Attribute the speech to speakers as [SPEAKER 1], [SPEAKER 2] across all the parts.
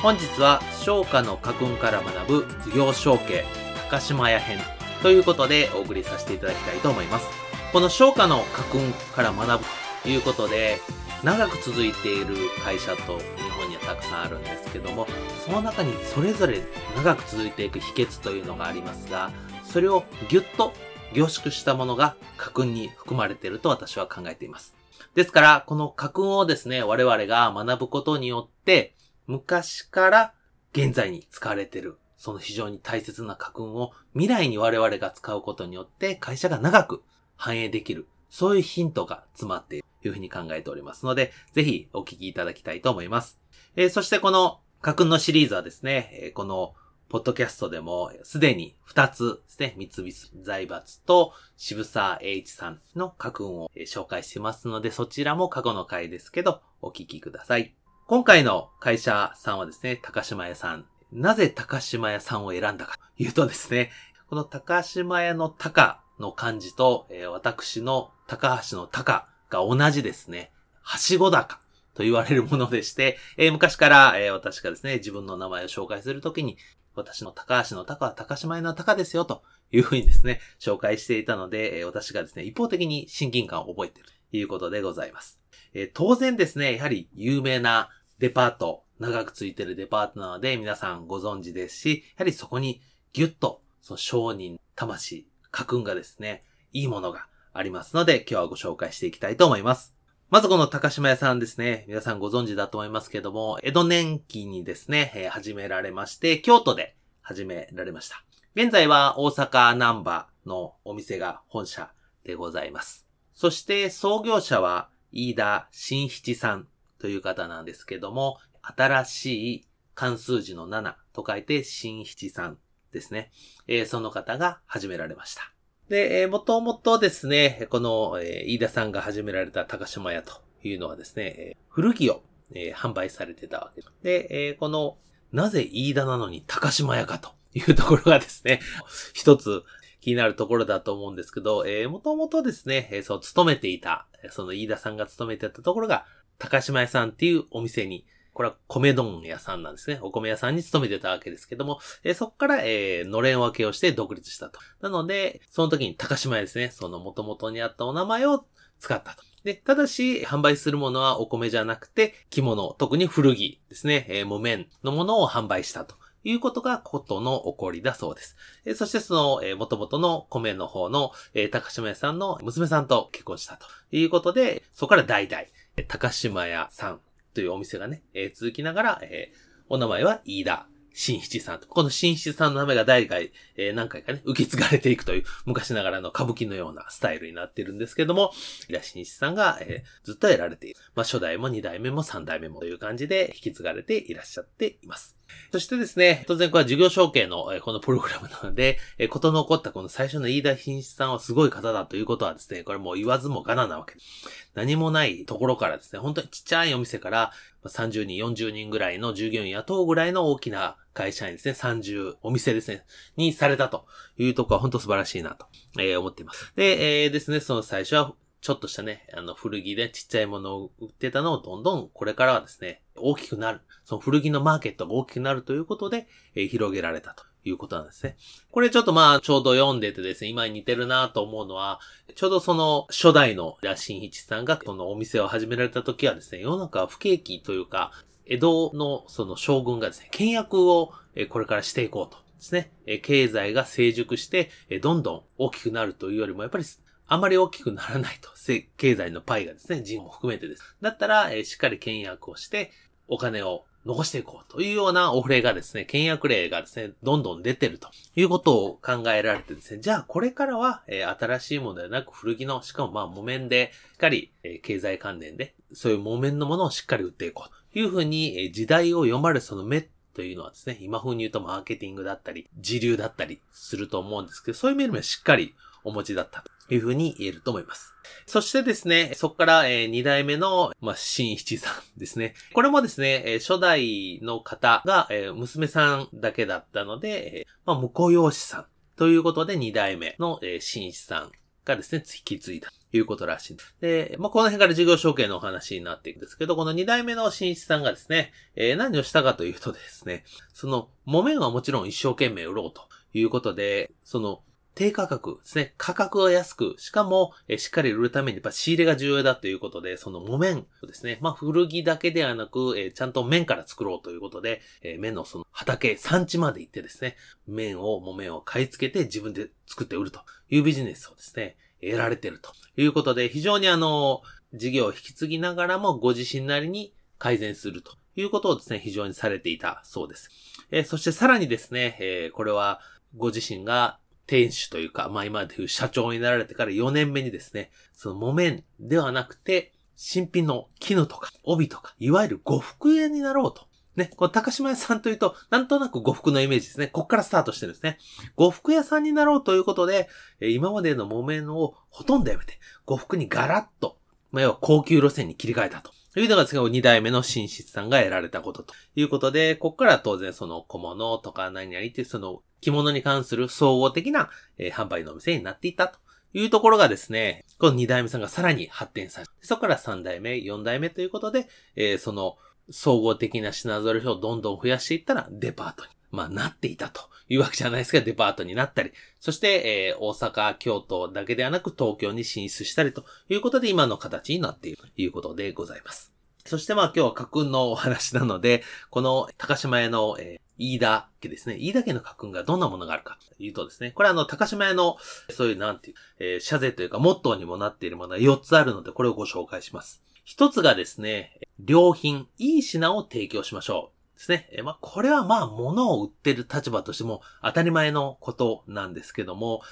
[SPEAKER 1] 本日は商家の家訓から学ぶ事業承継高島屋編ということでお送りさせていただきたいと思います。この商家の家訓から学ぶということで長く続いている会社と日本にはたくさんあるんですけども、その中にそれぞれ長く続いていく秘訣というのがありますが、それをぎゅっと凝縮したものが家訓に含まれていると私は考えています。ですから、この家訓をですね、我々が学ぶことによって、昔から現在に使われている、その非常に大切な家訓を未来に我々が使うことによって会社が長く反映できる、そういうヒントが詰まっているというふうに考えておりますので、ぜひお聞きいただきたいと思います。えー、そしてこの家訓のシリーズはですね、えー、このポッドキャストでもすでに2つですね、三菱財閥と渋沢栄一さんの家訓を紹介してますので、そちらも過去の回ですけど、お聞きください。今回の会社さんはですね、高島屋さん。なぜ高島屋さんを選んだかというとですね、この高島屋の高の漢字と、えー、私の高橋の高が同じですね、はしご高と言われるものでして、えー、昔から、えー、私がですね、自分の名前を紹介するときに、私の高橋の高は高島屋の高ですよというふうにですね、紹介していたので、え私がですね、一方的に親近感を覚えているということでございます。え当然ですね、やはり有名なデパート、長くついてるデパートなので皆さんご存知ですし、やはりそこにギュッと、その商人、魂、家訓がですね、いいものがありますので、今日はご紹介していきたいと思います。まずこの高島屋さんですね、皆さんご存知だと思いますけども、江戸年期にですね、えー、始められまして、京都で始められました。現在は大阪南波のお店が本社でございます。そして創業者は飯田新七さんという方なんですけども、新しい関数字の7と書いて新七さんですね。えー、その方が始められました。で、えー、もともとですね、この、えー、飯田さんが始められた高島屋というのはですね、えー、古着を、えー、販売されてたわけで、えー、この、なぜ飯田なのに高島屋かというところがですね、一つ気になるところだと思うんですけど、えー、もともとですね、えー、そう、勤めていた、その飯田さんが勤めてたところが、高島屋さんっていうお店に、これは米丼屋さんなんですね。お米屋さんに勤めてたわけですけども、えー、そこから、えー、のれん分けをして独立したと。なので、その時に高島屋ですね。その元々にあったお名前を使ったと。で、ただし、販売するものはお米じゃなくて、着物、特に古着ですね、えー、木綿のものを販売したと。いうことがことの起こりだそうです。えー、そしてその、えー、元々の米の方の、えー、高島屋さんの娘さんと結婚したということで、そこから代々、高島屋さんというお店がね、えー、続きながら、えー、お名前は飯田。新七さんと。この新七さんの名前が代々、えー、何回かね、受け継がれていくという昔ながらの歌舞伎のようなスタイルになっているんですけども、飯田新七さんが、えー、ずっと得られている。まあ、初代も二代目も三代目もという感じで引き継がれていらっしゃっています。そしてですね、当然これは事業承継のこのプログラムなので、ことの起こったこの最初の飯田品質さんはすごい方だということはですね、これもう言わずもがななわけです。何もないところからですね、本当にちっちゃいお店から30人、40人ぐらいの従業員雇うぐらいの大きな会社員ですね、30、お店ですね、にされたというとこは本当素晴らしいなと、えー、思っています。で、えー、ですね、その最初はちょっとしたね、あの、古着でちっちゃいものを売ってたのをどんどんこれからはですね、大きくなる。その古着のマーケットが大きくなるということで、えー、広げられたということなんですね。これちょっとまあ、ちょうど読んでてですね、今に似てるなと思うのは、ちょうどその初代のラシンイチさんがそのお店を始められた時はですね、世の中は不景気というか、江戸のその将軍がですね、倹約をこれからしていこうとですね、経済が成熟して、どんどん大きくなるというよりも、やっぱりあまり大きくならないと。経済のパイがですね、人も含めてです。だったら、えしっかり倹約をして、お金を残していこうというようなお触れがですね、倹約令がですね、どんどん出てるということを考えられてですね、じゃあこれからは、えー、新しいものではなく古着の、しかもまあ木綿で、しっかり、えー、経済関連で、そういう木綿のものをしっかり売っていこうというふうに、えー、時代を読まれその目というのはですね、今風に言うとマーケティングだったり、時流だったりすると思うんですけど、そういう面もしっかりお持ちだったというふうに言えると思います。そしてですね、そこから、え、2代目の、まあ、新一さんですね。これもですね、え、初代の方が、え、娘さんだけだったので、えー、まあ、婿養子さんということで2代目の、え、新一さんがですね、引き継いだ。ということらしいです。で、まあ、この辺から事業承継のお話になっていくんですけど、この2代目の新一さんがですね、えー、何をしたかというとですね、その、木綿はもちろん一生懸命売ろうということで、その、低価格ですね。価格を安く、しかも、えしっかり売るためにやっぱ仕入れが重要だということで、その木綿ですね。まあ、古着だけではなく、えちゃんと綿から作ろうということで、え綿のその畑、産地まで行ってですね、綿を、木綿を買い付けて自分で作って売るというビジネスをですね、得られてるということで、非常にあの、事業を引き継ぎながらもご自身なりに改善するということをですね、非常にされていたそうです。えそしてさらにですね、えこれはご自身が店主というか、まあ今でいう社長になられてから4年目にですね、その木綿ではなくて、新品の絹とか帯とか、いわゆる呉服屋になろうと。ね、この高島屋さんというと、なんとなく呉服のイメージですね。こっからスタートしてるんですね。呉服屋さんになろうということで、今までの木綿をほとんどやめて、呉服にガラッと、まあ、要は高級路線に切り替えたと。というのがですね、2代目の新質さんが得られたことということで、ここから当然その小物とか何々っていうその着物に関する総合的な、えー、販売のお店になっていたというところがですね、この2代目さんがさらに発展され、そこから3代目、4代目ということで、えー、その総合的な品揃えをどんどん増やしていったらデパートに、まあなっていたというわけじゃないですが、デパートになったり、そして、えー、大阪、京都だけではなく東京に進出したりということで今の形になっているということでございます。そしてまあ今日は家訓のお話なので、この高島屋の、えー、飯田家ですね。飯田家の家訓がどんなものがあるかというとですね、これはあの、高島屋の、そういうなんていう、えー、社税というか、モットーにもなっているものは4つあるので、これをご紹介します。1つがですね、良品、いい品を提供しましょう。ですね。えまあ、これはまあ、物を売ってる立場としても当たり前のことなんですけども、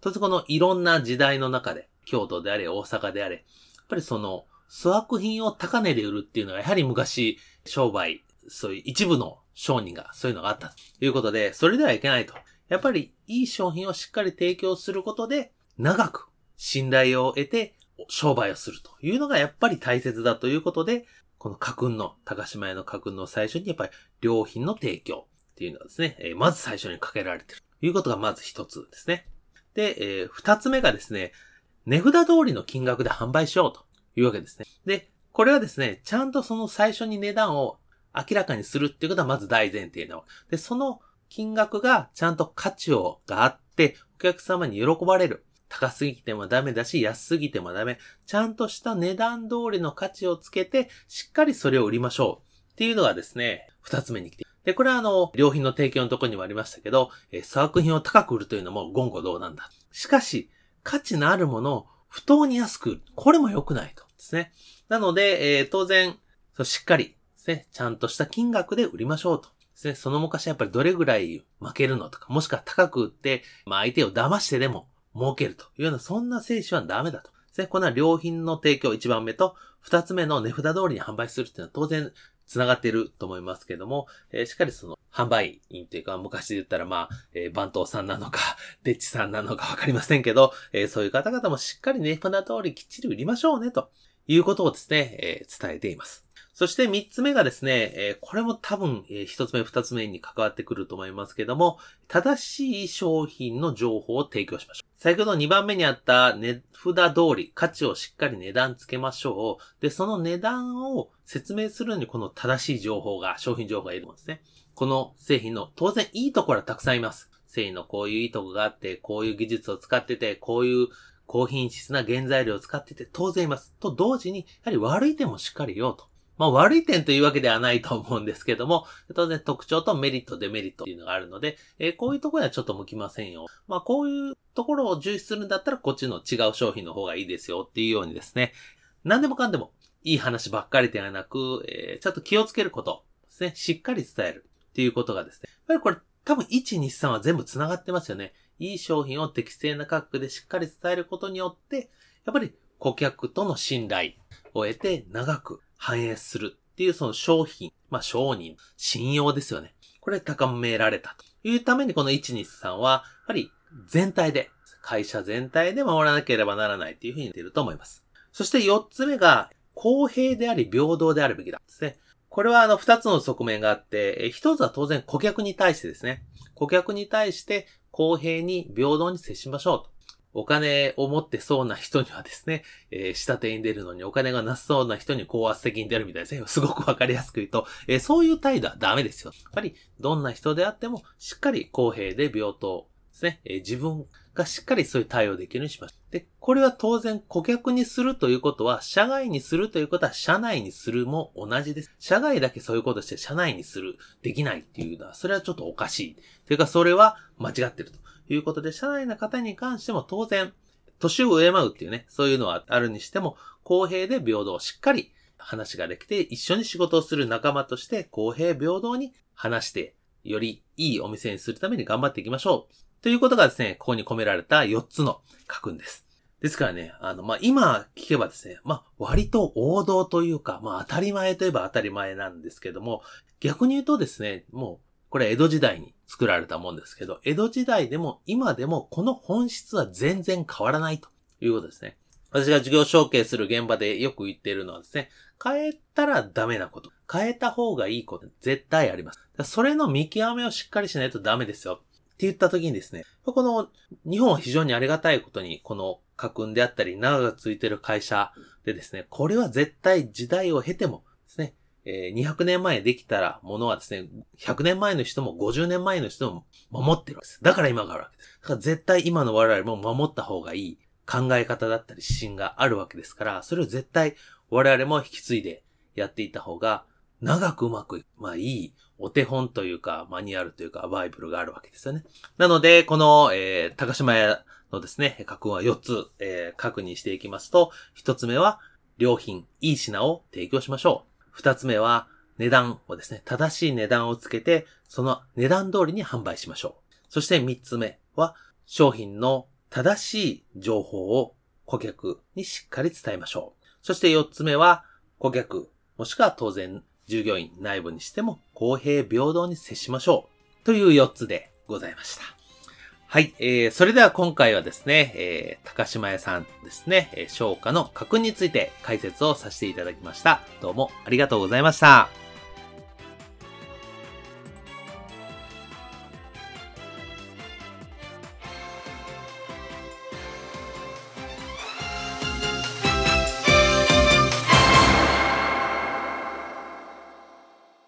[SPEAKER 1] とりこのいろんな時代の中で、京都であれ、大阪であれ、やっぱりその、粗悪品を高値で売るっていうのがやはり昔、商売、そういう一部の商人がそういうのがあったということで、それではいけないと。やっぱりいい商品をしっかり提供することで、長く信頼を得て商売をするというのがやっぱり大切だということで、この家訓の、高島屋の家訓の最初にやっぱり良品の提供っていうのはですね、えまず最初にかけられてるということがまず一つですね。で、えー、二つ目がですね、値札通りの金額で販売しようというわけですね。で、これはですね、ちゃんとその最初に値段を明らかにするっていうことはまず大前提なわけ。で、その金額がちゃんと価値をがあって、お客様に喜ばれる。高すぎてもダメだし、安すぎてもダメ。ちゃんとした値段通りの価値をつけて、しっかりそれを売りましょう。っていうのがですね、二つ目に来て。で、これはあの、良品の提供のところにもありましたけど、えー、粗悪品を高く売るというのも言語道なんだ。しかし、価値のあるものを不当に安く売る、これも良くないと。ですね。なので、えー、当然、そしっかり、ね、ちゃんとした金額で売りましょうと。ですね、その昔やっぱりどれぐらい負けるのとか、もしくは高く売って、まあ相手を騙してでも儲けるというような、そんな精神はダメだと。ですね、この良品の提供一番目と、二つ目の値札通りに販売するっていうのは当然繋がっていると思いますけども、えー、しっかりその販売員というか、昔で言ったらまあ、えー、番頭さんなのか、デッチさんなのかわかりませんけど、えー、そういう方々もしっかり値札通りきっちり売りましょうね、ということをですね、えー、伝えています。そして三つ目がですね、これも多分、一つ目二つ目に関わってくると思いますけども、正しい商品の情報を提供しましょう。先ほど2番目にあった値札通り、価値をしっかり値段つけましょう。で、その値段を説明するのにこの正しい情報が、商品情報がいるんですね。この製品の当然いいところはたくさんいます。製品のこういういいとこがあって、こういう技術を使ってて、こういう高品質な原材料を使ってて当然います。と同時に、やはり悪い点もしっかり言おうと。まあ悪い点というわけではないと思うんですけども、当然特徴とメリット、デメリットっていうのがあるので、えー、こういうところにはちょっと向きませんよ。まあこういうところを重視するんだったらこっちの違う商品の方がいいですよっていうようにですね、何でもかんでもいい話ばっかりではなく、えー、ちょっと気をつけることですね、しっかり伝えるっていうことがですね、やっぱりこれ多分1、2、3は全部繋がってますよね。いい商品を適正な価格でしっかり伝えることによって、やっぱり顧客との信頼を得て長く反映するっていうその商品、まあ商人、信用ですよね。これ高められたというためにこの123は、やっぱり全体で、会社全体で守らなければならないっていうふうに言っていると思います。そして4つ目が、公平であり平等であるべきだですね。これはあの2つの側面があって、1つは当然顧客に対してですね。顧客に対して公平に平等に接しましょうと。お金を持ってそうな人にはですね、えー、下手に出るのにお金がなさそうな人に高圧的に出るみたいですね。すごくわかりやすく言うと、えー、そういう態度はダメですよ。やっぱり、どんな人であっても、しっかり公平で平等ですね。えー、自分がしっかりそういう対応できるようにしましょう。で、これは当然顧客にするということは、社外にするということは、社内にするも同じです。社外だけそういうことして社内にする、できないっていうのは、それはちょっとおかしい。というか、それは間違ってると。いうことで、社内の方に関しても当然、年を敬うっていうね、そういうのはあるにしても、公平で平等、しっかり話ができて、一緒に仕事をする仲間として公平平等に話して、よりいいお店にするために頑張っていきましょう。ということがですね、ここに込められた4つの家訓です。ですからね、あの、まあ、今聞けばですね、まあ、割と王道というか、まあ、当たり前といえば当たり前なんですけども、逆に言うとですね、もうこれ江戸時代に作られたもんですけど、江戸時代でも今でもこの本質は全然変わらないということですね。私が授業承継する現場でよく言っているのはですね、変えたらダメなこと。変えた方がいいこと絶対あります。それの見極めをしっかりしないとダメですよ。って言った時にですね、この日本は非常にありがたいことに、この家訓であったり、長がついてる会社でですね、これは絶対時代を経ても、え、200年前できたらものはですね、100年前の人も50年前の人も守ってるわけです。だから今があるわけです。だから絶対今の我々も守った方がいい考え方だったり指針があるわけですから、それを絶対我々も引き継いでやっていった方が、長くうまく、まあいいお手本というか、マニュアルというか、バイブルがあるわけですよね。なので、この、えー、高島屋のですね、格は4つ、えー、確認していきますと、1つ目は、良品、いい品を提供しましょう。二つ目は、値段をですね、正しい値段をつけて、その値段通りに販売しましょう。そして三つ目は、商品の正しい情報を顧客にしっかり伝えましょう。そして四つ目は、顧客、もしくは当然従業員内部にしても公平平等に接しましょう。という四つでございました。はい。えー、それでは今回はですね、え高島屋さんですね、えー、消化の確認について解説をさせていただきました。どうもありがとうございました。